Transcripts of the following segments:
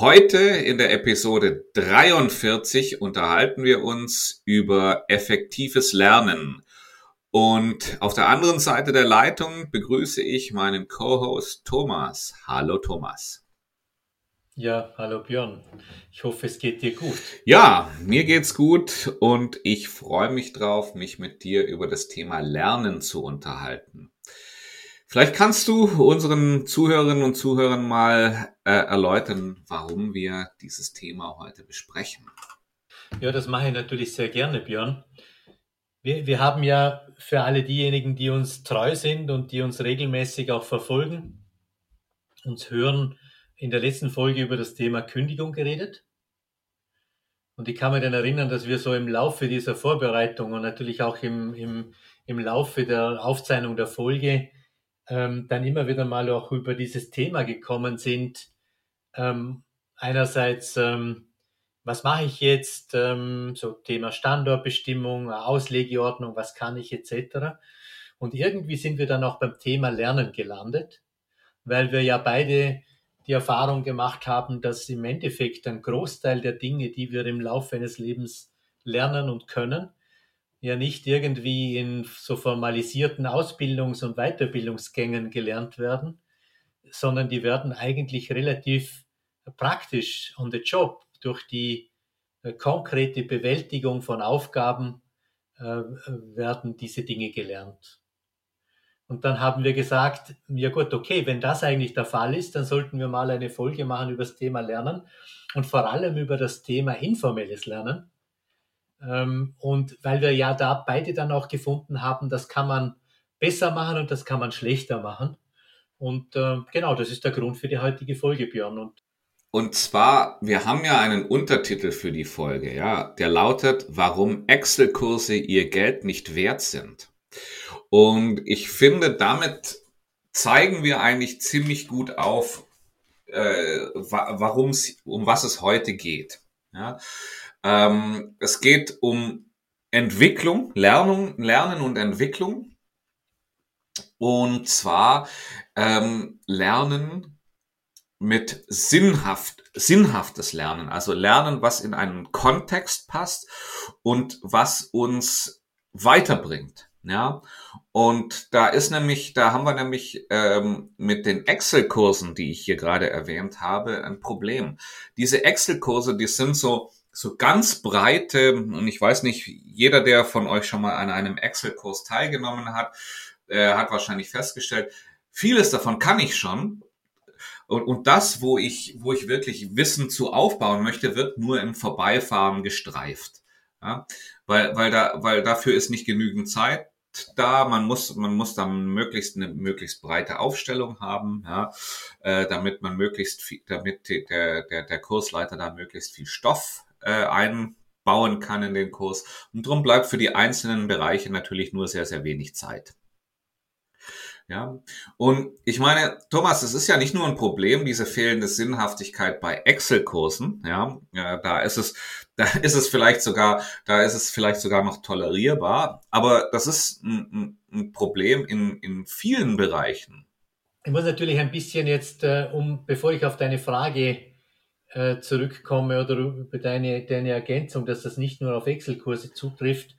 Heute in der Episode 43 unterhalten wir uns über effektives Lernen. Und auf der anderen Seite der Leitung begrüße ich meinen Co-Host Thomas. Hallo Thomas. Ja, hallo Björn. Ich hoffe, es geht dir gut. Ja, mir geht's gut und ich freue mich drauf, mich mit dir über das Thema Lernen zu unterhalten. Vielleicht kannst du unseren Zuhörerinnen und Zuhörern mal äh, erläutern, warum wir dieses Thema heute besprechen. Ja, das mache ich natürlich sehr gerne, Björn. Wir, wir haben ja für alle diejenigen, die uns treu sind und die uns regelmäßig auch verfolgen, uns hören, in der letzten Folge über das Thema Kündigung geredet. Und ich kann mich dann erinnern, dass wir so im Laufe dieser Vorbereitung und natürlich auch im, im, im Laufe der Aufzeichnung der Folge ähm, dann immer wieder mal auch über dieses Thema gekommen sind. Ähm, einerseits, ähm, was mache ich jetzt? Ähm, so Thema Standortbestimmung, Auslegeordnung, was kann ich etc. Und irgendwie sind wir dann auch beim Thema Lernen gelandet, weil wir ja beide die Erfahrung gemacht haben, dass im Endeffekt ein Großteil der Dinge, die wir im Laufe eines Lebens lernen und können, ja nicht irgendwie in so formalisierten Ausbildungs- und Weiterbildungsgängen gelernt werden, sondern die werden eigentlich relativ praktisch on the job durch die äh, konkrete Bewältigung von Aufgaben äh, werden diese Dinge gelernt. Und dann haben wir gesagt, ja gut, okay, wenn das eigentlich der Fall ist, dann sollten wir mal eine Folge machen über das Thema Lernen und vor allem über das Thema informelles Lernen und weil wir ja da beide dann auch gefunden haben, das kann man besser machen und das kann man schlechter machen. Und äh, genau, das ist der Grund für die heutige Folge, Björn. Und und zwar, wir haben ja einen Untertitel für die Folge, ja, der lautet, warum Excel-Kurse ihr Geld nicht wert sind. Und ich finde, damit zeigen wir eigentlich ziemlich gut auf, äh, warum um was es heute geht. Ja. Ähm, es geht um Entwicklung, Lernung, Lernen und Entwicklung. Und zwar ähm, Lernen mit sinnhaft, sinnhaftes Lernen. Also Lernen, was in einen Kontext passt und was uns weiterbringt. Ja, und da ist nämlich, da haben wir nämlich ähm, mit den Excel-Kursen, die ich hier gerade erwähnt habe, ein Problem. Diese Excel-Kurse, die sind so so ganz breite, und ich weiß nicht, jeder, der von euch schon mal an einem Excel-Kurs teilgenommen hat, äh, hat wahrscheinlich festgestellt, vieles davon kann ich schon. Und, und das, wo ich, wo ich wirklich Wissen zu aufbauen möchte, wird nur im Vorbeifahren gestreift. Ja? Weil, weil, da, weil dafür ist nicht genügend Zeit da, man muss, man muss dann möglichst eine möglichst breite Aufstellung haben, ja, äh, damit man möglichst viel, damit der, der, der Kursleiter da möglichst viel Stoff äh, einbauen kann in den Kurs. Und darum bleibt für die einzelnen Bereiche natürlich nur sehr, sehr wenig Zeit. Ja, und ich meine, Thomas, es ist ja nicht nur ein Problem, diese fehlende Sinnhaftigkeit bei Excel-Kursen. Ja, ja, da ist es, da ist es vielleicht sogar, da ist es vielleicht sogar noch tolerierbar. Aber das ist ein, ein Problem in, in vielen Bereichen. Ich muss natürlich ein bisschen jetzt, äh, um, bevor ich auf deine Frage äh, zurückkomme oder über deine, deine Ergänzung, dass das nicht nur auf Excel-Kurse zutrifft,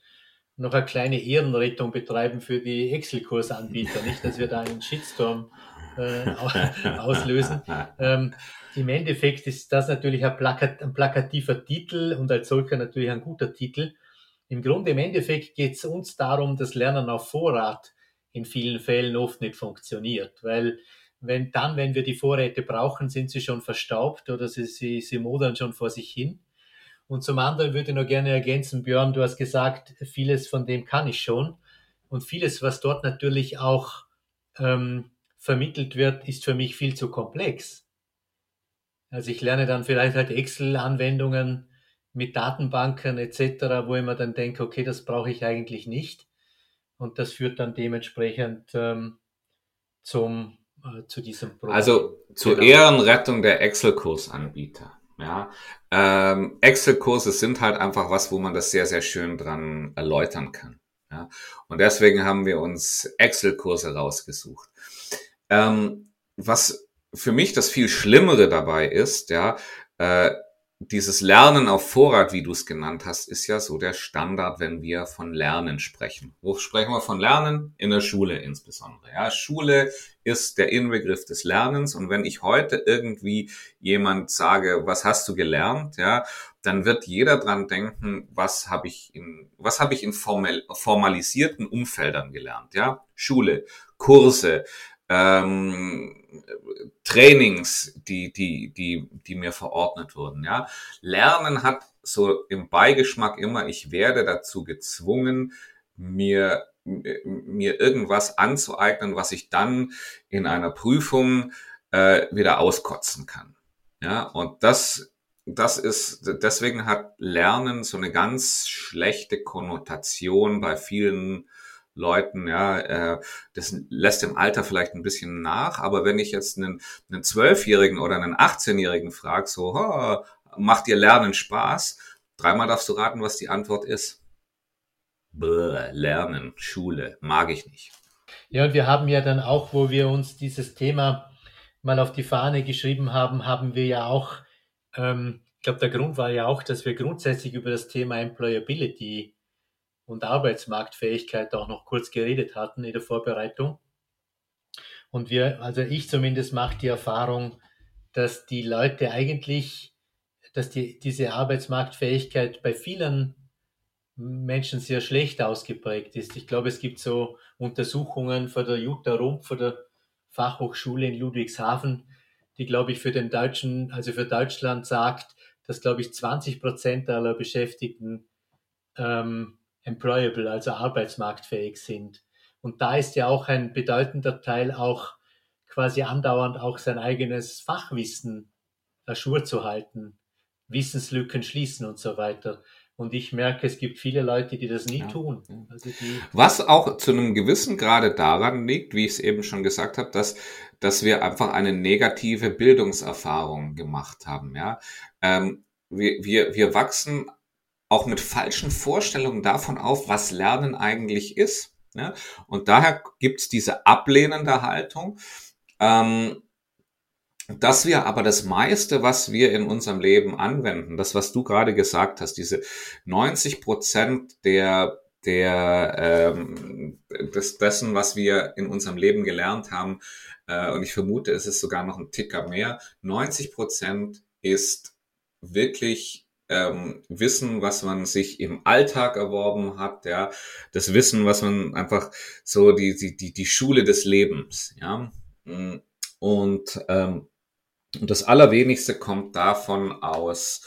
noch eine kleine Ehrenrettung betreiben für die Excel-Kursanbieter, nicht, dass wir da einen Shitstorm äh, auslösen. Ähm, Im Endeffekt ist das natürlich ein, Plakat, ein plakativer Titel und als solcher natürlich ein guter Titel. Im Grunde, im Endeffekt geht es uns darum, dass Lernen auf Vorrat in vielen Fällen oft nicht funktioniert, weil wenn dann, wenn wir die Vorräte brauchen, sind sie schon verstaubt oder sie, sie, sie modern schon vor sich hin. Und zum anderen würde ich noch gerne ergänzen, Björn, du hast gesagt, vieles von dem kann ich schon. Und vieles, was dort natürlich auch ähm, vermittelt wird, ist für mich viel zu komplex. Also ich lerne dann vielleicht halt Excel-Anwendungen mit Datenbanken etc., wo ich mir dann denke, okay, das brauche ich eigentlich nicht. Und das führt dann dementsprechend ähm, zum, äh, zu diesem Problem. Also zur genau. Ehrenrettung der Excel-Kursanbieter. Ja, ähm, Excel-Kurse sind halt einfach was, wo man das sehr, sehr schön dran erläutern kann. Ja, und deswegen haben wir uns Excel-Kurse rausgesucht. Ähm, was für mich das viel Schlimmere dabei ist, ja, äh, dieses Lernen auf Vorrat, wie du es genannt hast, ist ja so der Standard, wenn wir von Lernen sprechen. Wo sprechen wir von Lernen? In der Schule insbesondere. Ja, Schule ist der Inbegriff des Lernens. Und wenn ich heute irgendwie jemand sage, was hast du gelernt? Ja, dann wird jeder dran denken, was habe ich in, was habe ich in formell, formalisierten Umfeldern gelernt? Ja, Schule, Kurse, ähm, Trainings, die, die, die, die mir verordnet wurden. Ja, Lernen hat so im Beigeschmack immer, ich werde dazu gezwungen, mir mir irgendwas anzueignen, was ich dann in einer Prüfung äh, wieder auskotzen kann. Ja, und das, das ist, deswegen hat Lernen so eine ganz schlechte Konnotation bei vielen Leuten, ja, äh, das lässt im Alter vielleicht ein bisschen nach, aber wenn ich jetzt einen, einen Zwölfjährigen oder einen 18-Jährigen frage, so, oh, macht dir Lernen Spaß? Dreimal darfst du raten, was die Antwort ist. Bäh, Lernen, Schule, mag ich nicht. Ja, und wir haben ja dann auch, wo wir uns dieses Thema mal auf die Fahne geschrieben haben, haben wir ja auch, ähm, ich glaube, der Grund war ja auch, dass wir grundsätzlich über das Thema Employability und Arbeitsmarktfähigkeit auch noch kurz geredet hatten in der Vorbereitung. Und wir, also ich zumindest mache die Erfahrung, dass die Leute eigentlich, dass die, diese Arbeitsmarktfähigkeit bei vielen Menschen sehr schlecht ausgeprägt ist. Ich glaube, es gibt so Untersuchungen von der Jutta Rumpf, von der Fachhochschule in Ludwigshafen, die, glaube ich, für den Deutschen, also für Deutschland sagt, dass, glaube ich, 20 Prozent aller Beschäftigten ähm, employable, also arbeitsmarktfähig sind. Und da ist ja auch ein bedeutender Teil auch quasi andauernd auch sein eigenes Fachwissen erschur zu halten, Wissenslücken schließen und so weiter. Und ich merke, es gibt viele Leute, die das nie ja. tun. Also Was auch zu einem gewissen Grade daran liegt, wie ich es eben schon gesagt habe, dass, dass wir einfach eine negative Bildungserfahrung gemacht haben. Ja? Ähm, wir, wir, wir wachsen auch mit falschen Vorstellungen davon auf, was Lernen eigentlich ist. Ja? Und daher gibt's diese ablehnende Haltung. Ähm, dass wir aber das meiste, was wir in unserem Leben anwenden, das, was du gerade gesagt hast, diese 90 Prozent der der ähm, des, dessen, was wir in unserem Leben gelernt haben, äh, und ich vermute, es ist sogar noch ein Ticker mehr, 90 Prozent ist wirklich ähm, Wissen, was man sich im Alltag erworben hat, ja, das Wissen, was man einfach so die die die, die Schule des Lebens, ja, und ähm, und das Allerwenigste kommt davon aus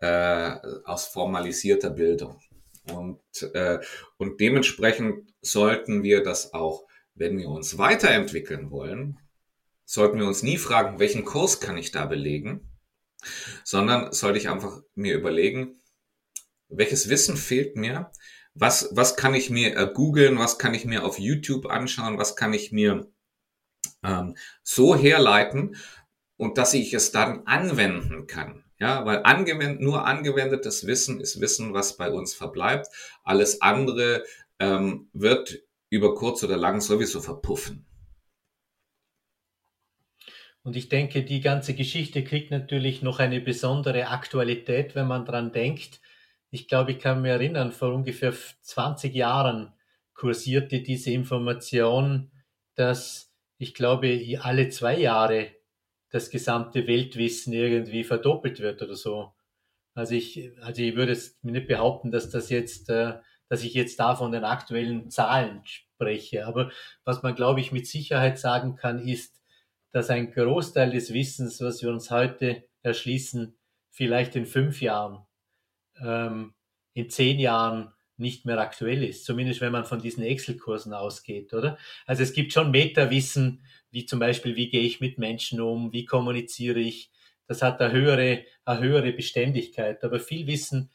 äh, aus formalisierter Bildung. Und äh, und dementsprechend sollten wir das auch, wenn wir uns weiterentwickeln wollen, sollten wir uns nie fragen, welchen Kurs kann ich da belegen, sondern sollte ich einfach mir überlegen, welches Wissen fehlt mir, was, was kann ich mir äh, googeln, was kann ich mir auf YouTube anschauen, was kann ich mir ähm, so herleiten und dass ich es dann anwenden kann. Ja, weil angewendet, nur angewendetes Wissen ist Wissen, was bei uns verbleibt. Alles andere ähm, wird über kurz oder lang sowieso verpuffen. Und ich denke, die ganze Geschichte kriegt natürlich noch eine besondere Aktualität, wenn man dran denkt. Ich glaube, ich kann mich erinnern, vor ungefähr 20 Jahren kursierte diese Information, dass ich glaube, alle zwei Jahre das gesamte Weltwissen irgendwie verdoppelt wird oder so. Also ich, also ich würde es mir nicht behaupten, dass das jetzt, äh, dass ich jetzt da von den aktuellen Zahlen spreche. Aber was man, glaube ich, mit Sicherheit sagen kann, ist, dass ein Großteil des Wissens, was wir uns heute erschließen, vielleicht in fünf Jahren, ähm, in zehn Jahren nicht mehr aktuell ist. Zumindest wenn man von diesen Excel-Kursen ausgeht, oder? Also es gibt schon Metawissen, wie zum Beispiel, wie gehe ich mit Menschen um, wie kommuniziere ich. das hat eine höhere, eine höhere Beständigkeit. Aber viel Wissen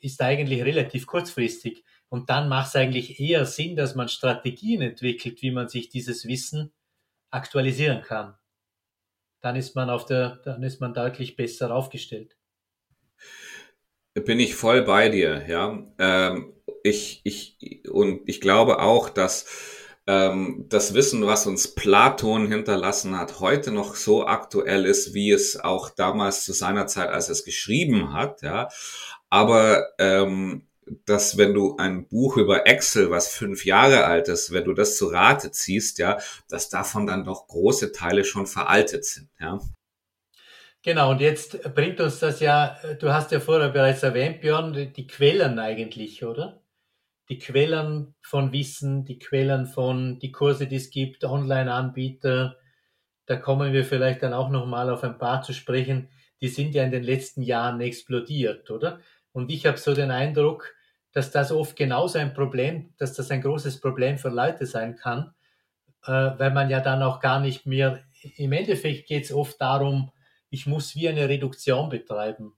ist eigentlich relativ kurzfristig. Und dann macht es eigentlich eher Sinn, dass man Strategien entwickelt, wie man sich dieses Wissen aktualisieren kann. Dann ist man auf der, dann ist man deutlich besser aufgestellt. Bin ich voll bei dir, ja. Ähm, ich, ich, und ich glaube auch, dass ähm, das Wissen, was uns Platon hinterlassen hat, heute noch so aktuell ist, wie es auch damals zu seiner Zeit, als er es geschrieben hat, ja. Aber ähm, dass wenn du ein Buch über Excel, was fünf Jahre alt ist, wenn du das zu Rate ziehst, ja, dass davon dann doch große Teile schon veraltet sind, ja. Genau, und jetzt bringt uns das ja, du hast ja vorher bereits erwähnt, Björn, die Quellen eigentlich, oder? Die Quellen von Wissen, die Quellen von die Kurse, die es gibt, Online-Anbieter, da kommen wir vielleicht dann auch nochmal auf ein paar zu sprechen, die sind ja in den letzten Jahren explodiert, oder? Und ich habe so den Eindruck, dass das oft genauso ein Problem, dass das ein großes Problem für Leute sein kann, äh, weil man ja dann auch gar nicht mehr, im Endeffekt geht es oft darum, ich muss wie eine Reduktion betreiben.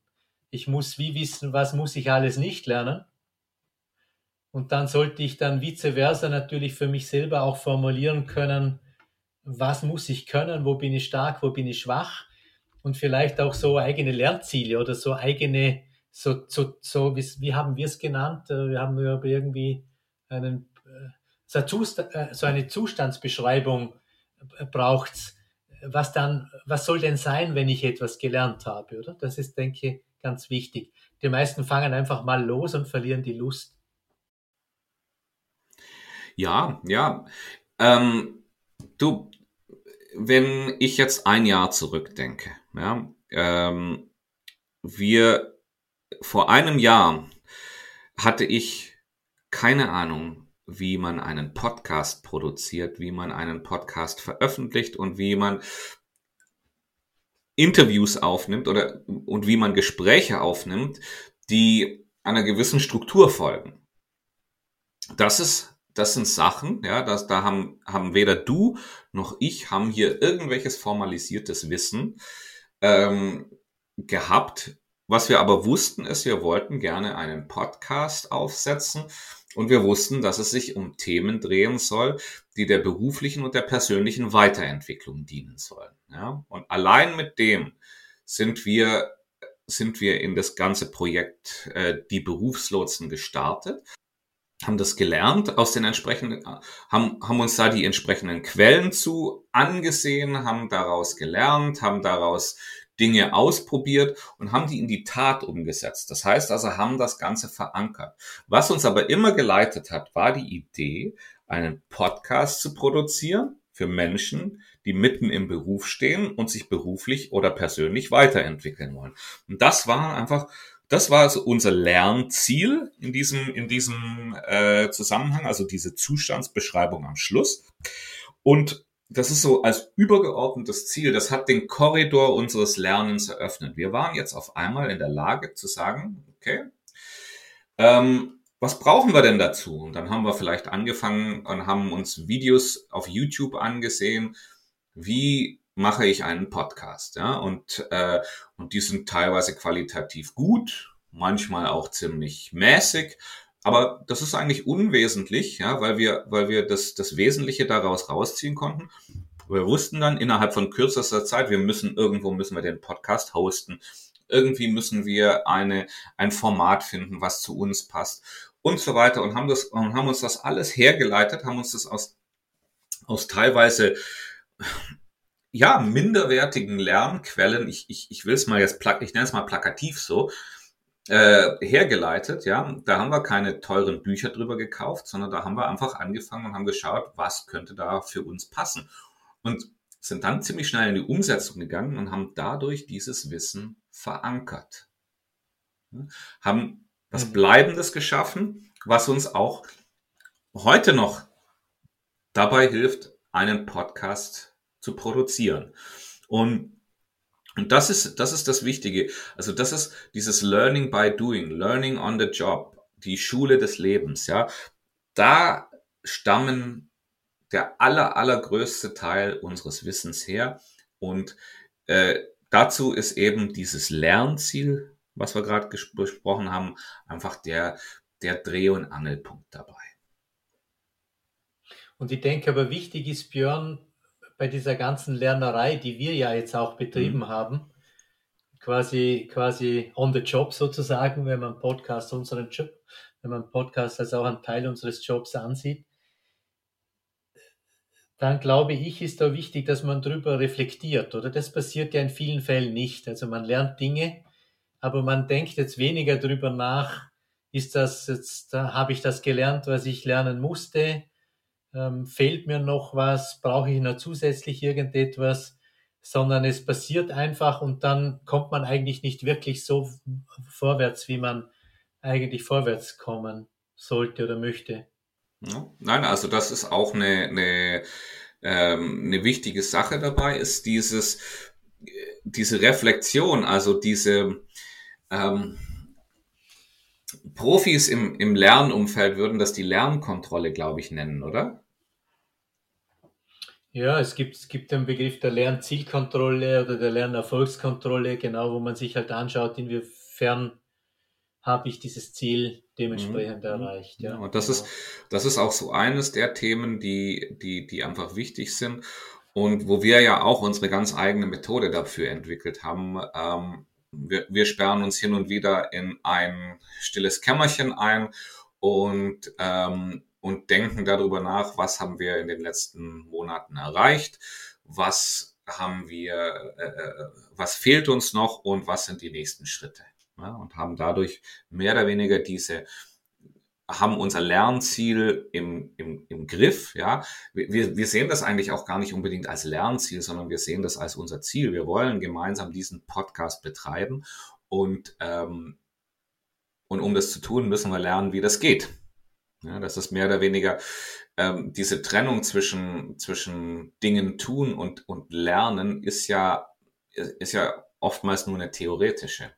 Ich muss wie wissen, was muss ich alles nicht lernen. Und dann sollte ich dann vice versa natürlich für mich selber auch formulieren können, was muss ich können, wo bin ich stark, wo bin ich schwach und vielleicht auch so eigene Lernziele oder so eigene, so, so, so wie, wie haben wir es genannt? Äh, wir haben irgendwie einen, äh, äh, so eine Zustandsbeschreibung braucht's was dann, was soll denn sein, wenn ich etwas gelernt habe, oder? Das ist, denke ich, ganz wichtig. Die meisten fangen einfach mal los und verlieren die Lust. Ja, ja. Ähm, du, wenn ich jetzt ein Jahr zurückdenke, ja, ähm, wir vor einem Jahr hatte ich keine Ahnung, wie man einen Podcast produziert, wie man einen Podcast veröffentlicht und wie man Interviews aufnimmt oder und wie man Gespräche aufnimmt, die einer gewissen Struktur folgen. Das ist, das sind Sachen, ja, das, da haben, haben weder du noch ich haben hier irgendwelches formalisiertes Wissen ähm, gehabt. Was wir aber wussten, ist, wir wollten gerne einen Podcast aufsetzen, und wir wussten, dass es sich um Themen drehen soll, die der beruflichen und der persönlichen Weiterentwicklung dienen sollen. Ja? Und allein mit dem sind wir, sind wir in das ganze Projekt äh, die Berufslotsen gestartet haben das gelernt aus den entsprechenden, haben, haben uns da die entsprechenden Quellen zu angesehen, haben daraus gelernt, haben daraus Dinge ausprobiert und haben die in die Tat umgesetzt. Das heißt also, haben das Ganze verankert. Was uns aber immer geleitet hat, war die Idee, einen Podcast zu produzieren für Menschen, die mitten im Beruf stehen und sich beruflich oder persönlich weiterentwickeln wollen. Und das war einfach, das war also unser Lernziel in diesem, in diesem äh, Zusammenhang, also diese Zustandsbeschreibung am Schluss. Und das ist so als übergeordnetes Ziel, das hat den Korridor unseres Lernens eröffnet. Wir waren jetzt auf einmal in der Lage zu sagen, okay, ähm, was brauchen wir denn dazu? Und dann haben wir vielleicht angefangen und haben uns Videos auf YouTube angesehen, wie mache ich einen Podcast, ja, und, äh, und die sind teilweise qualitativ gut, manchmal auch ziemlich mäßig, aber das ist eigentlich unwesentlich, ja, weil wir, weil wir das, das Wesentliche daraus rausziehen konnten. Wir wussten dann innerhalb von kürzester Zeit, wir müssen irgendwo müssen wir den Podcast hosten. Irgendwie müssen wir eine, ein Format finden, was zu uns passt und so weiter und haben das, und haben uns das alles hergeleitet, haben uns das aus, aus teilweise, ja, minderwertigen Lernquellen, ich, ich, ich will es mal jetzt, ich nenne es mal plakativ so, äh, hergeleitet, ja. Da haben wir keine teuren Bücher drüber gekauft, sondern da haben wir einfach angefangen und haben geschaut, was könnte da für uns passen. Und sind dann ziemlich schnell in die Umsetzung gegangen und haben dadurch dieses Wissen verankert. Haben was mhm. Bleibendes geschaffen, was uns auch heute noch dabei hilft, einen Podcast zu produzieren. Und und das ist, das ist das Wichtige. Also das ist dieses Learning by Doing, Learning on the Job, die Schule des Lebens, ja. Da stammen der aller, allergrößte Teil unseres Wissens her. Und äh, dazu ist eben dieses Lernziel, was wir gerade besprochen haben, einfach der, der Dreh- und Angelpunkt dabei. Und ich denke aber wichtig ist, Björn, bei dieser ganzen Lernerei, die wir ja jetzt auch betrieben mhm. haben, quasi, quasi on the job sozusagen, wenn man Podcast unseren Job, wenn man Podcast als auch einen Teil unseres Jobs ansieht, dann glaube ich, ist da wichtig, dass man drüber reflektiert, oder? Das passiert ja in vielen Fällen nicht. Also man lernt Dinge, aber man denkt jetzt weniger drüber nach, ist das jetzt, da habe ich das gelernt, was ich lernen musste? Ähm, fehlt mir noch was? Brauche ich noch zusätzlich irgendetwas? Sondern es passiert einfach und dann kommt man eigentlich nicht wirklich so vorwärts, wie man eigentlich vorwärts kommen sollte oder möchte. Nein, also das ist auch eine, eine, ähm, eine wichtige Sache dabei, ist dieses, diese Reflexion, also diese ähm, Profis im, im Lernumfeld würden das die Lernkontrolle, glaube ich, nennen, oder? Ja, es gibt, es gibt den Begriff der Lernzielkontrolle oder der Lernerfolgskontrolle, genau, wo man sich halt anschaut, inwiefern habe ich dieses Ziel dementsprechend mhm. erreicht. Ja. Und das genau. ist, das ist auch so eines der Themen, die, die, die einfach wichtig sind und wo wir ja auch unsere ganz eigene Methode dafür entwickelt haben. Ähm, wir, wir sperren uns hin und wieder in ein stilles Kämmerchen ein und, ähm, und denken darüber nach, was haben wir in den letzten Monaten erreicht, was haben wir, äh, äh was fehlt uns noch und was sind die nächsten Schritte ja, und haben dadurch mehr oder weniger diese haben unser Lernziel im, im, im Griff. Ja, wir, wir sehen das eigentlich auch gar nicht unbedingt als Lernziel, sondern wir sehen das als unser Ziel. Wir wollen gemeinsam diesen Podcast betreiben und ähm, und um das zu tun, müssen wir lernen, wie das geht. Ja, das ist mehr oder weniger ähm, diese Trennung zwischen zwischen Dingen tun und und lernen ist ja ist ja oftmals nur eine theoretische.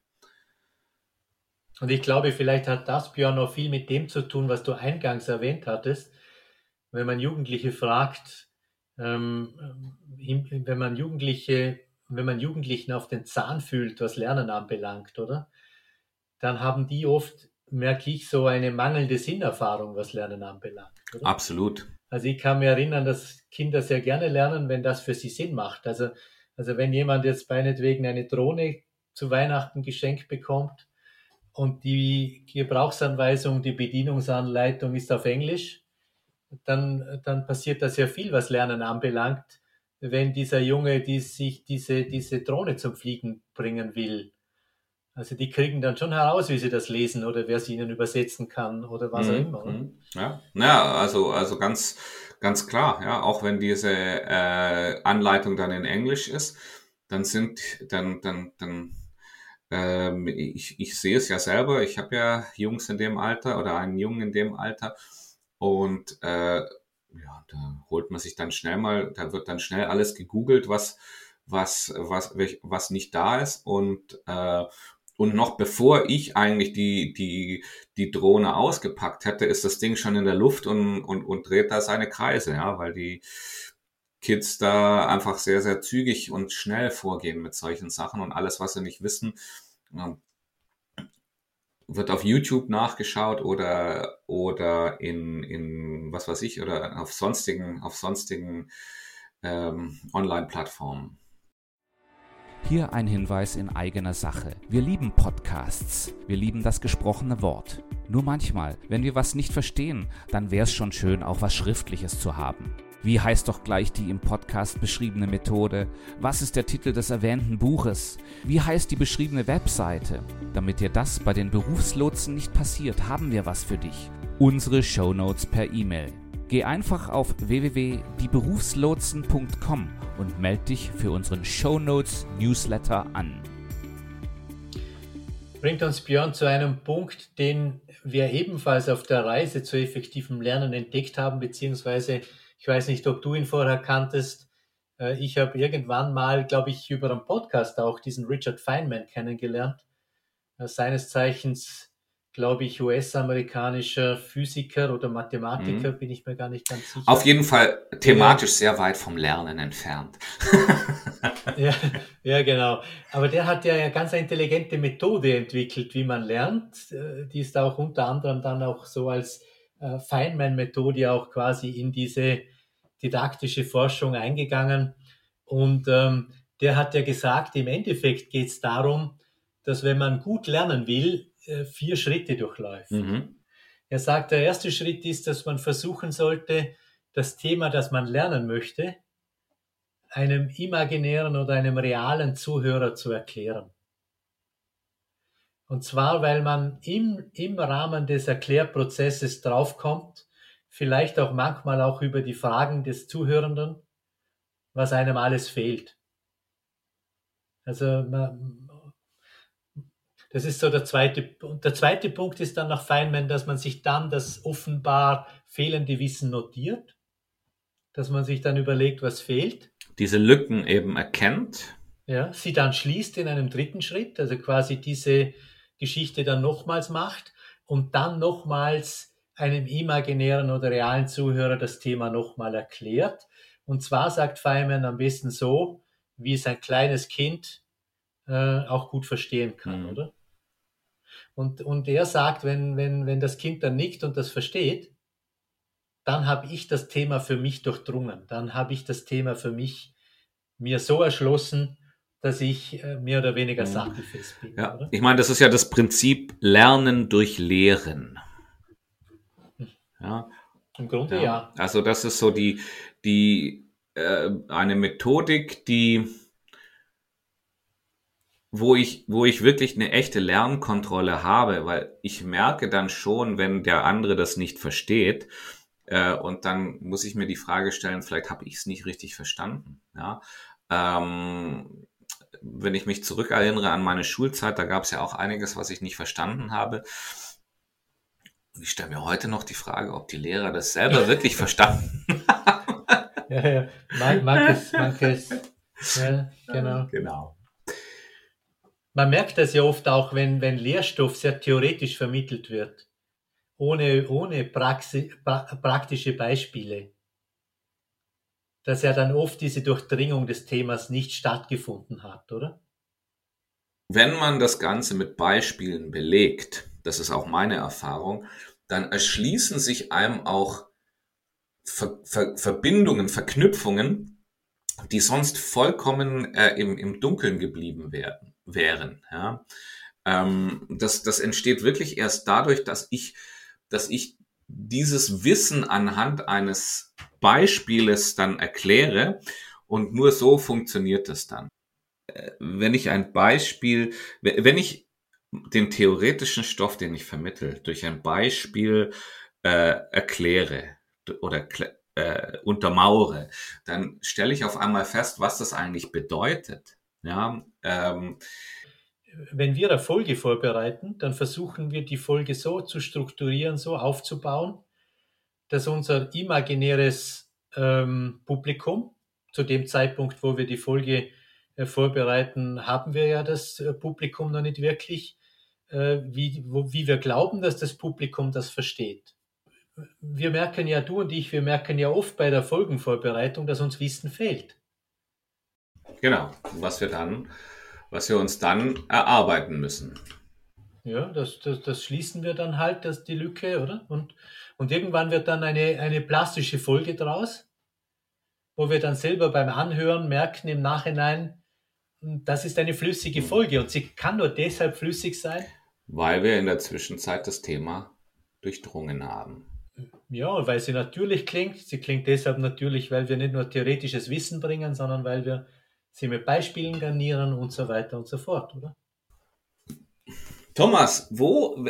Und ich glaube, vielleicht hat das, Björn, noch viel mit dem zu tun, was du eingangs erwähnt hattest. Wenn man Jugendliche fragt, ähm, wenn man Jugendliche, wenn man Jugendlichen auf den Zahn fühlt, was Lernen anbelangt, oder? Dann haben die oft, merke ich, so eine mangelnde Sinnerfahrung, was Lernen anbelangt. Oder? Absolut. Also ich kann mir erinnern, dass Kinder sehr gerne lernen, wenn das für sie Sinn macht. Also, also wenn jemand jetzt meinetwegen eine Drohne zu Weihnachten geschenkt bekommt, und die Gebrauchsanweisung, die Bedienungsanleitung ist auf Englisch, dann, dann passiert da sehr viel, was Lernen anbelangt, wenn dieser Junge die sich diese, diese Drohne zum Fliegen bringen will. Also die kriegen dann schon heraus, wie sie das lesen oder wer sie ihnen übersetzen kann oder was auch mhm, immer. Mhm. Ja, ja also, also ganz, ganz klar, ja, auch wenn diese äh, Anleitung dann in Englisch ist, dann sind, dann, dann, dann ähm, ich, ich sehe es ja selber, ich habe ja Jungs in dem Alter oder einen Jungen in dem Alter. Und äh, ja, da holt man sich dann schnell mal, da wird dann schnell alles gegoogelt, was, was, was, was nicht da ist. Und äh, und noch bevor ich eigentlich die, die, die Drohne ausgepackt hätte, ist das Ding schon in der Luft und, und, und dreht da seine Kreise, ja, weil die Kids da einfach sehr, sehr zügig und schnell vorgehen mit solchen Sachen und alles, was sie nicht wissen, wird auf YouTube nachgeschaut oder, oder in, in, was weiß ich, oder auf sonstigen, auf sonstigen ähm, Online-Plattformen. Hier ein Hinweis in eigener Sache. Wir lieben Podcasts. Wir lieben das gesprochene Wort. Nur manchmal, wenn wir was nicht verstehen, dann wäre es schon schön, auch was Schriftliches zu haben. Wie heißt doch gleich die im Podcast beschriebene Methode? Was ist der Titel des erwähnten Buches? Wie heißt die beschriebene Webseite? Damit dir das bei den Berufslotsen nicht passiert, haben wir was für dich. Unsere Shownotes per E-Mail. Geh einfach auf www.dieberufslotsen.com und melde dich für unseren Shownotes Newsletter an. Bringt uns Björn zu einem Punkt, den wir ebenfalls auf der Reise zu effektivem Lernen entdeckt haben, beziehungsweise ich weiß nicht, ob du ihn vorher kanntest. Äh, ich habe irgendwann mal, glaube ich, über einen Podcast auch diesen Richard Feynman kennengelernt. Seines Zeichens glaube ich, US-amerikanischer Physiker oder Mathematiker, mhm. bin ich mir gar nicht ganz sicher. Auf jeden Fall thematisch ja. sehr weit vom Lernen entfernt. ja, ja, genau. Aber der hat ja eine ganz intelligente Methode entwickelt, wie man lernt. Äh, die ist auch unter anderem dann auch so als äh, Feynman-Methode auch quasi in diese didaktische Forschung eingegangen. Und ähm, der hat ja gesagt, im Endeffekt geht es darum, dass wenn man gut lernen will, äh, vier Schritte durchläuft. Mhm. Er sagt, der erste Schritt ist, dass man versuchen sollte, das Thema, das man lernen möchte, einem imaginären oder einem realen Zuhörer zu erklären. Und zwar, weil man im, im Rahmen des Erklärprozesses draufkommt, vielleicht auch manchmal auch über die Fragen des Zuhörenden, was einem alles fehlt. Also man, das ist so der zweite. Und der zweite Punkt ist dann nach Feynman, dass man sich dann das offenbar fehlende Wissen notiert, dass man sich dann überlegt, was fehlt. Diese Lücken eben erkennt. Ja, sie dann schließt in einem dritten Schritt, also quasi diese Geschichte dann nochmals macht und dann nochmals einem imaginären oder realen Zuhörer das Thema nochmal erklärt. Und zwar sagt Feynman am besten so, wie es ein kleines Kind äh, auch gut verstehen kann, mhm. oder? Und, und er sagt, wenn, wenn, wenn das Kind dann nickt und das versteht, dann habe ich das Thema für mich durchdrungen. Dann habe ich das Thema für mich mir so erschlossen, dass ich äh, mehr oder weniger mhm. sattelfest bin. Ja, oder? ich meine, das ist ja das Prinzip Lernen durch Lehren. Ja. Im Grunde ja. ja. Also das ist so die, die äh, eine Methodik, die wo ich, wo ich wirklich eine echte Lernkontrolle habe, weil ich merke dann schon, wenn der andere das nicht versteht, äh, und dann muss ich mir die Frage stellen, vielleicht habe ich es nicht richtig verstanden. Ja? Ähm, wenn ich mich zurückerinnere an meine Schulzeit, da gab es ja auch einiges, was ich nicht verstanden habe. Und ich stelle mir heute noch die Frage, ob die Lehrer das selber wirklich verstanden haben. Ja, ja. Manches, manches. Ja, genau. Genau. Man merkt das ja oft auch, wenn, wenn Lehrstoff sehr theoretisch vermittelt wird, ohne, ohne Praxi, pra, praktische Beispiele, dass ja dann oft diese Durchdringung des Themas nicht stattgefunden hat, oder? Wenn man das Ganze mit Beispielen belegt, das ist auch meine Erfahrung, dann erschließen sich einem auch Ver Ver Verbindungen, Verknüpfungen, die sonst vollkommen äh, im, im Dunkeln geblieben werden wären. Ja? Ähm, das, das entsteht wirklich erst dadurch, dass ich, dass ich dieses Wissen anhand eines Beispieles dann erkläre und nur so funktioniert es dann. Äh, wenn ich ein Beispiel, wenn ich den theoretischen Stoff, den ich vermittle, durch ein Beispiel äh, erkläre oder äh, untermauere, dann stelle ich auf einmal fest, was das eigentlich bedeutet. Ja, ähm, wenn wir eine Folge vorbereiten, dann versuchen wir die Folge so zu strukturieren, so aufzubauen, dass unser imaginäres ähm, Publikum, zu dem Zeitpunkt, wo wir die Folge äh, vorbereiten, haben wir ja das äh, Publikum noch nicht wirklich, wie, wo, wie wir glauben, dass das Publikum das versteht. Wir merken ja, du und ich, wir merken ja oft bei der Folgenvorbereitung, dass uns Wissen fehlt. Genau, was wir dann, was wir uns dann erarbeiten müssen. Ja, das, das, das schließen wir dann halt, das die Lücke, oder? Und, und irgendwann wird dann eine, eine plastische Folge draus, wo wir dann selber beim Anhören merken im Nachhinein, das ist eine flüssige hm. Folge und sie kann nur deshalb flüssig sein. Weil wir in der Zwischenzeit das Thema durchdrungen haben. Ja, weil sie natürlich klingt. Sie klingt deshalb natürlich, weil wir nicht nur theoretisches Wissen bringen, sondern weil wir sie mit Beispielen garnieren und so weiter und so fort, oder? Thomas, wo,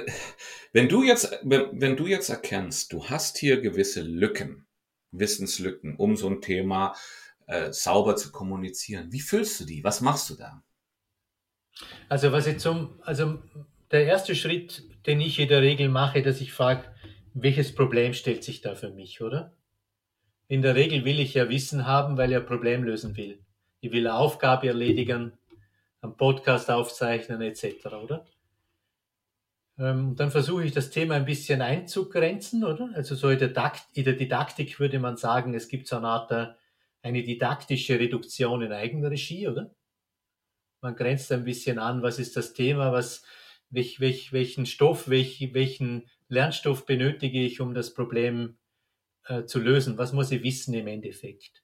wenn du jetzt, wenn, wenn du jetzt erkennst, du hast hier gewisse Lücken, Wissenslücken, um so ein Thema äh, sauber zu kommunizieren, wie füllst du die? Was machst du da? Also was ich zum, also der erste Schritt, den ich in der Regel mache, dass ich frage, welches Problem stellt sich da für mich, oder? In der Regel will ich ja Wissen haben, weil ich ein Problem lösen will ich will eine Aufgabe erledigen, einen Podcast aufzeichnen etc., oder? Ähm, dann versuche ich das Thema ein bisschen einzugrenzen, oder? Also so in der, in der Didaktik würde man sagen, es gibt so eine Art äh, eine didaktische Reduktion in Eigenregie, oder? Man grenzt ein bisschen an, was ist das Thema, was, welch, welch, welchen Stoff, welch, welchen Lernstoff benötige ich, um das Problem äh, zu lösen? Was muss ich wissen im Endeffekt?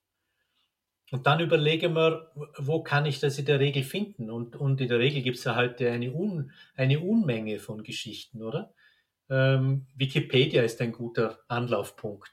Und dann überlegen wir, wo kann ich das in der Regel finden? Und, und in der Regel gibt es ja heute eine, Un, eine Unmenge von Geschichten, oder? Ähm, Wikipedia ist ein guter Anlaufpunkt.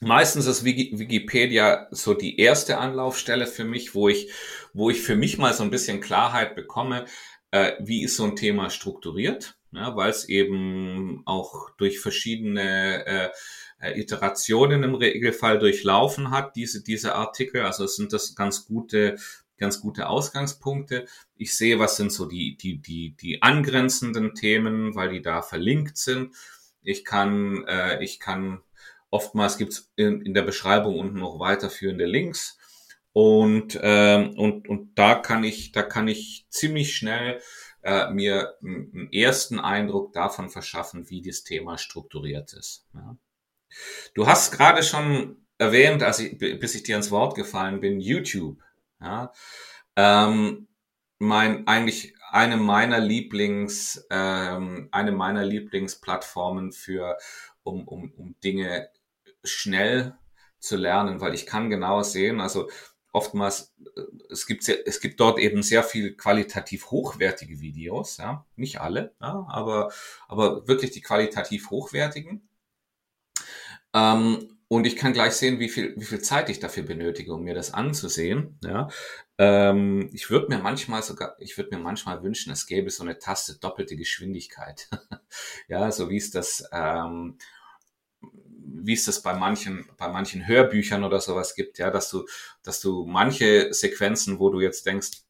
Meistens ist Wikipedia so die erste Anlaufstelle für mich, wo ich, wo ich für mich mal so ein bisschen Klarheit bekomme, äh, wie ist so ein Thema strukturiert, ja, weil es eben auch durch verschiedene äh, Iterationen im Regelfall durchlaufen hat, diese, diese Artikel. Also sind das ganz gute, ganz gute Ausgangspunkte. Ich sehe, was sind so die, die, die, die angrenzenden Themen, weil die da verlinkt sind. Ich kann, äh, ich kann, oftmals gibt's in, in der Beschreibung unten noch weiterführende Links. Und, äh, und, und da kann ich, da kann ich ziemlich schnell äh, mir einen ersten Eindruck davon verschaffen, wie das Thema strukturiert ist. Ja. Du hast gerade schon erwähnt, als ich, bis ich dir ins Wort gefallen bin, YouTube. Ja, ähm, mein eigentlich eine meiner Lieblings, ähm, eine meiner Lieblingsplattformen für, um, um, um Dinge schnell zu lernen, weil ich kann genau sehen, also oftmals, äh, es gibt, sehr, es gibt dort eben sehr viel qualitativ hochwertige Videos, ja, nicht alle, ja, aber, aber wirklich die qualitativ hochwertigen. Ähm, und ich kann gleich sehen, wie viel, wie viel Zeit ich dafür benötige, um mir das anzusehen. Ja, ähm, ich würde mir manchmal sogar, ich würde mir manchmal wünschen, es gäbe so eine Taste doppelte Geschwindigkeit. ja, so wie es das, ähm, wie es das bei manchen, bei manchen Hörbüchern oder sowas gibt, ja, dass du, dass du manche Sequenzen, wo du jetzt denkst,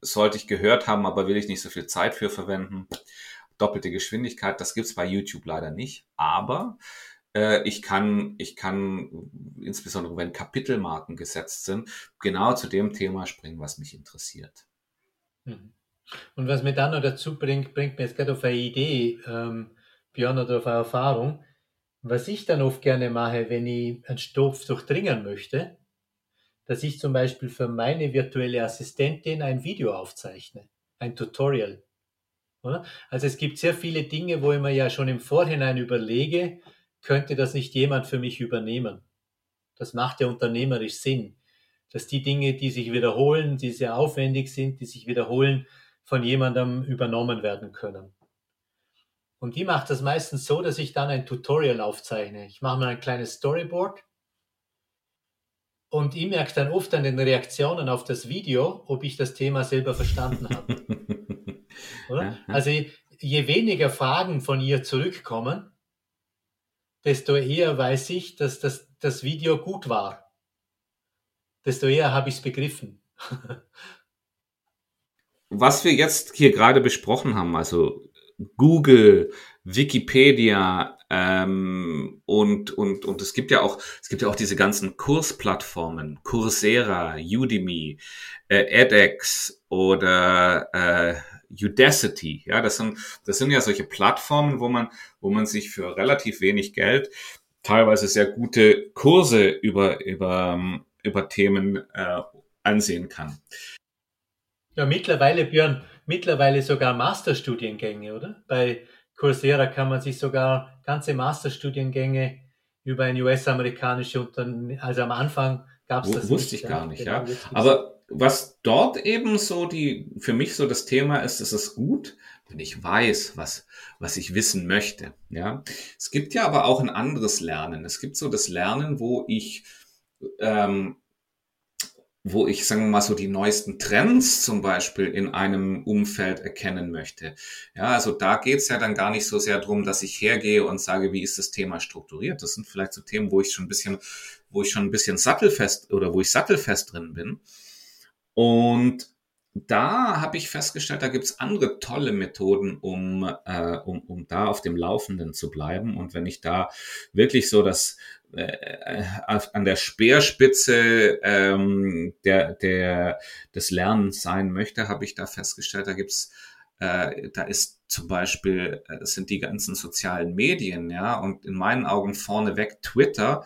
sollte ich gehört haben, aber will ich nicht so viel Zeit für verwenden, doppelte Geschwindigkeit, das gibt's bei YouTube leider nicht. Aber äh, ich kann, ich kann, insbesondere wenn Kapitelmarken gesetzt sind, genau zu dem Thema springen, was mich interessiert. Mhm. Und was mir dann noch dazu bringt, bringt mir jetzt gerade auf eine Idee, ähm, Björn, oder auf eine Erfahrung. Was ich dann oft gerne mache, wenn ich einen Stoff durchdringen möchte, dass ich zum Beispiel für meine virtuelle Assistentin ein Video aufzeichne, ein Tutorial. Also es gibt sehr viele Dinge, wo ich mir ja schon im Vorhinein überlege, könnte das nicht jemand für mich übernehmen? Das macht ja unternehmerisch Sinn, dass die Dinge, die sich wiederholen, die sehr aufwendig sind, die sich wiederholen, von jemandem übernommen werden können. Und die macht das meistens so, dass ich dann ein Tutorial aufzeichne. Ich mache mir ein kleines Storyboard und ich merke dann oft an den Reaktionen auf das Video, ob ich das Thema selber verstanden habe. Oder? Also je weniger Fragen von ihr zurückkommen, desto eher weiß ich, dass das, das Video gut war. Desto eher habe ich es begriffen. Was wir jetzt hier gerade besprochen haben, also Google, Wikipedia ähm, und und und es gibt ja auch es gibt ja auch diese ganzen Kursplattformen, Coursera, Udemy, äh, edX oder äh, Udacity. Ja, das sind, das sind ja solche Plattformen, wo man, wo man sich für relativ wenig Geld teilweise sehr gute Kurse über, über, über Themen äh, ansehen kann. Ja, mittlerweile, Björn, mittlerweile sogar Masterstudiengänge, oder? Bei Coursera kann man sich sogar ganze Masterstudiengänge über ein US-amerikanische Unternehmen, also am Anfang gab es das Wusste nicht, ich gar nicht, ja. Genau, Aber was dort eben so die, für mich so das Thema ist, ist es gut, wenn ich weiß, was, was ich wissen möchte. Ja, es gibt ja aber auch ein anderes Lernen. Es gibt so das Lernen, wo ich, ähm, wo ich, sagen wir mal, so die neuesten Trends zum Beispiel in einem Umfeld erkennen möchte. Ja, also da geht's ja dann gar nicht so sehr drum, dass ich hergehe und sage, wie ist das Thema strukturiert. Das sind vielleicht so Themen, wo ich schon ein bisschen, wo ich schon ein bisschen sattelfest oder wo ich sattelfest drin bin. Und da habe ich festgestellt, da gibt's andere tolle Methoden, um, äh, um, um da auf dem Laufenden zu bleiben. Und wenn ich da wirklich so das äh, an der Speerspitze ähm, der, der, des Lernens sein möchte, habe ich da festgestellt, da gibt's äh, da ist zum Beispiel, äh, sind die ganzen sozialen Medien, ja, und in meinen Augen vorneweg Twitter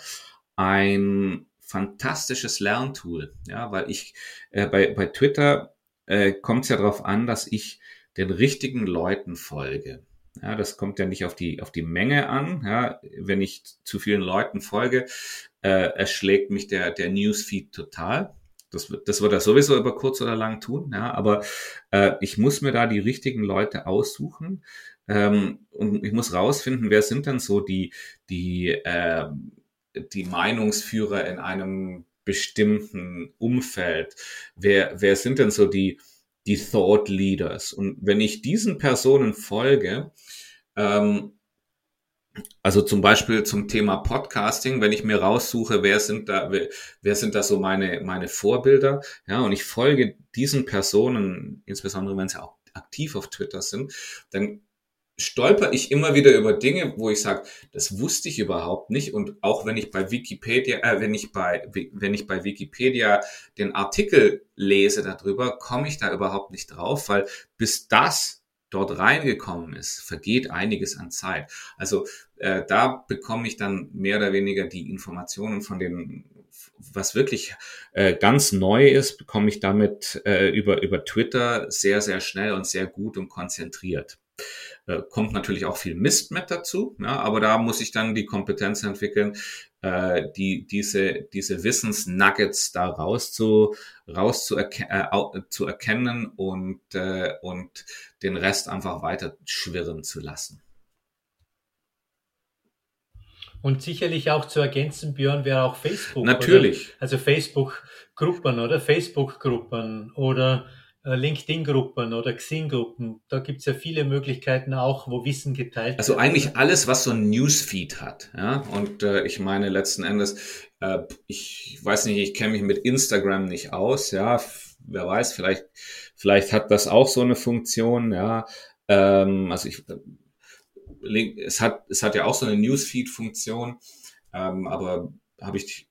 ein fantastisches Lerntool, ja, weil ich äh, bei, bei Twitter äh, kommt es ja darauf an, dass ich den richtigen Leuten folge. Ja, das kommt ja nicht auf die, auf die Menge an. Ja, wenn ich zu vielen Leuten folge, äh, erschlägt mich der, der Newsfeed total. Das, wird, das wird er sowieso über kurz oder lang tun. Ja, aber äh, ich muss mir da die richtigen Leute aussuchen. Ähm, und ich muss rausfinden, wer sind denn so die, die, äh, die Meinungsführer in einem bestimmten Umfeld? Wer, wer sind denn so die, die Thought Leaders. Und wenn ich diesen Personen folge, ähm, also zum Beispiel zum Thema Podcasting, wenn ich mir raussuche, wer sind da, wer, wer, sind da so meine, meine Vorbilder, ja, und ich folge diesen Personen, insbesondere wenn sie auch aktiv auf Twitter sind, dann stolper ich immer wieder über Dinge, wo ich sage, das wusste ich überhaupt nicht. Und auch wenn ich bei Wikipedia, äh, wenn ich bei, wenn ich bei Wikipedia den Artikel lese darüber, komme ich da überhaupt nicht drauf, weil bis das dort reingekommen ist, vergeht einiges an Zeit. Also äh, da bekomme ich dann mehr oder weniger die Informationen von den was wirklich äh, ganz neu ist, bekomme ich damit äh, über, über Twitter sehr, sehr schnell und sehr gut und konzentriert. Äh, kommt natürlich auch viel Mist mit dazu, ja, aber da muss ich dann die Kompetenz entwickeln, äh, die, diese, diese Wissensnuggets da raus zu, raus zu, erke äh, zu erkennen und, äh, und den Rest einfach weiter schwirren zu lassen. Und sicherlich auch zu ergänzen, Björn, wäre auch Facebook. Natürlich. Oder? Also Facebook-Gruppen oder Facebook-Gruppen oder LinkedIn-Gruppen oder Xing-Gruppen. Da gibt es ja viele Möglichkeiten auch, wo Wissen geteilt wird. Also eigentlich alles, was so ein Newsfeed hat. Ja? Und äh, ich meine letzten Endes, äh, ich weiß nicht, ich kenne mich mit Instagram nicht aus. Ja, wer weiß, vielleicht, vielleicht hat das auch so eine Funktion. Ja, ähm, also ich, äh, es hat, es hat ja auch so eine Newsfeed-Funktion, ähm, aber habe ich äh,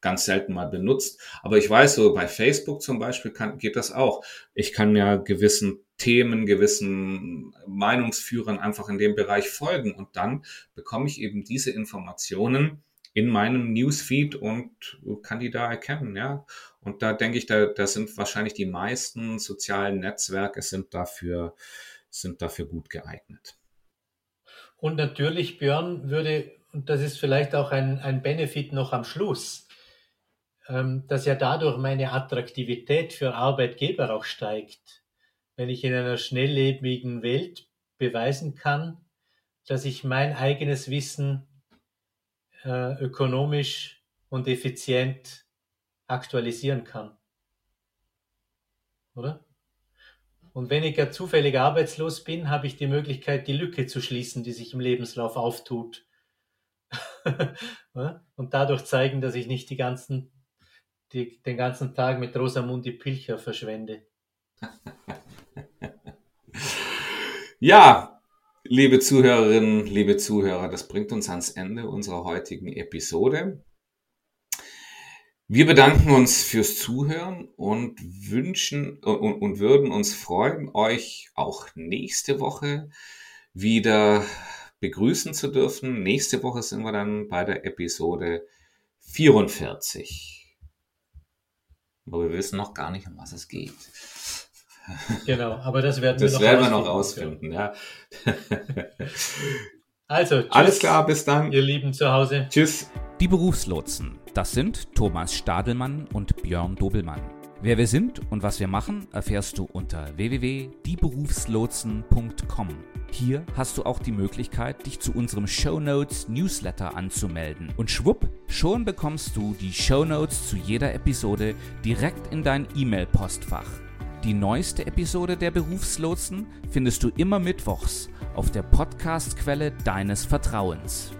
ganz selten mal benutzt. Aber ich weiß so, bei Facebook zum Beispiel kann, geht das auch. Ich kann ja gewissen Themen, gewissen Meinungsführern einfach in dem Bereich folgen und dann bekomme ich eben diese Informationen in meinem Newsfeed und kann die da erkennen, ja. Und da denke ich, da, da sind wahrscheinlich die meisten sozialen Netzwerke sind dafür, sind dafür gut geeignet. Und natürlich, Björn, würde, und das ist vielleicht auch ein, ein Benefit noch am Schluss, ähm, dass ja dadurch meine Attraktivität für Arbeitgeber auch steigt. Wenn ich in einer schnelllebigen Welt beweisen kann, dass ich mein eigenes Wissen äh, ökonomisch und effizient aktualisieren kann. Oder? Und wenn ich ja zufällig arbeitslos bin, habe ich die Möglichkeit, die Lücke zu schließen, die sich im Lebenslauf auftut. Und dadurch zeigen, dass ich nicht die ganzen die, den ganzen Tag mit Rosamundi Pilcher verschwende. ja, liebe Zuhörerinnen, liebe Zuhörer, das bringt uns ans Ende unserer heutigen Episode. Wir bedanken uns fürs Zuhören und wünschen und, und würden uns freuen, euch auch nächste Woche wieder begrüßen zu dürfen. Nächste Woche sind wir dann bei der Episode 44. Aber wir wissen noch gar nicht, um was es geht. Genau, aber das werden das wir noch werden wir noch rausfinden. Ja. also, tschüss, alles klar, bis dann. Ihr Lieben zu Hause. Tschüss. Die Berufslotsen, das sind Thomas Stadelmann und Björn Dobelmann. Wer wir sind und was wir machen, erfährst du unter www.dieberufslotsen.com. Hier hast du auch die Möglichkeit, dich zu unserem Show Notes Newsletter anzumelden. Und schwupp, schon bekommst du die Show Notes zu jeder Episode direkt in dein E-Mail-Postfach. Die neueste Episode der Berufslotsen findest du immer mittwochs auf der Podcast-Quelle deines Vertrauens.